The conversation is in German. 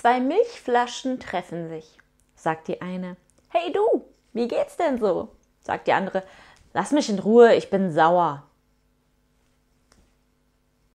Zwei Milchflaschen treffen sich, sagt die eine. Hey du, wie geht's denn so? sagt die andere. Lass mich in Ruhe, ich bin sauer.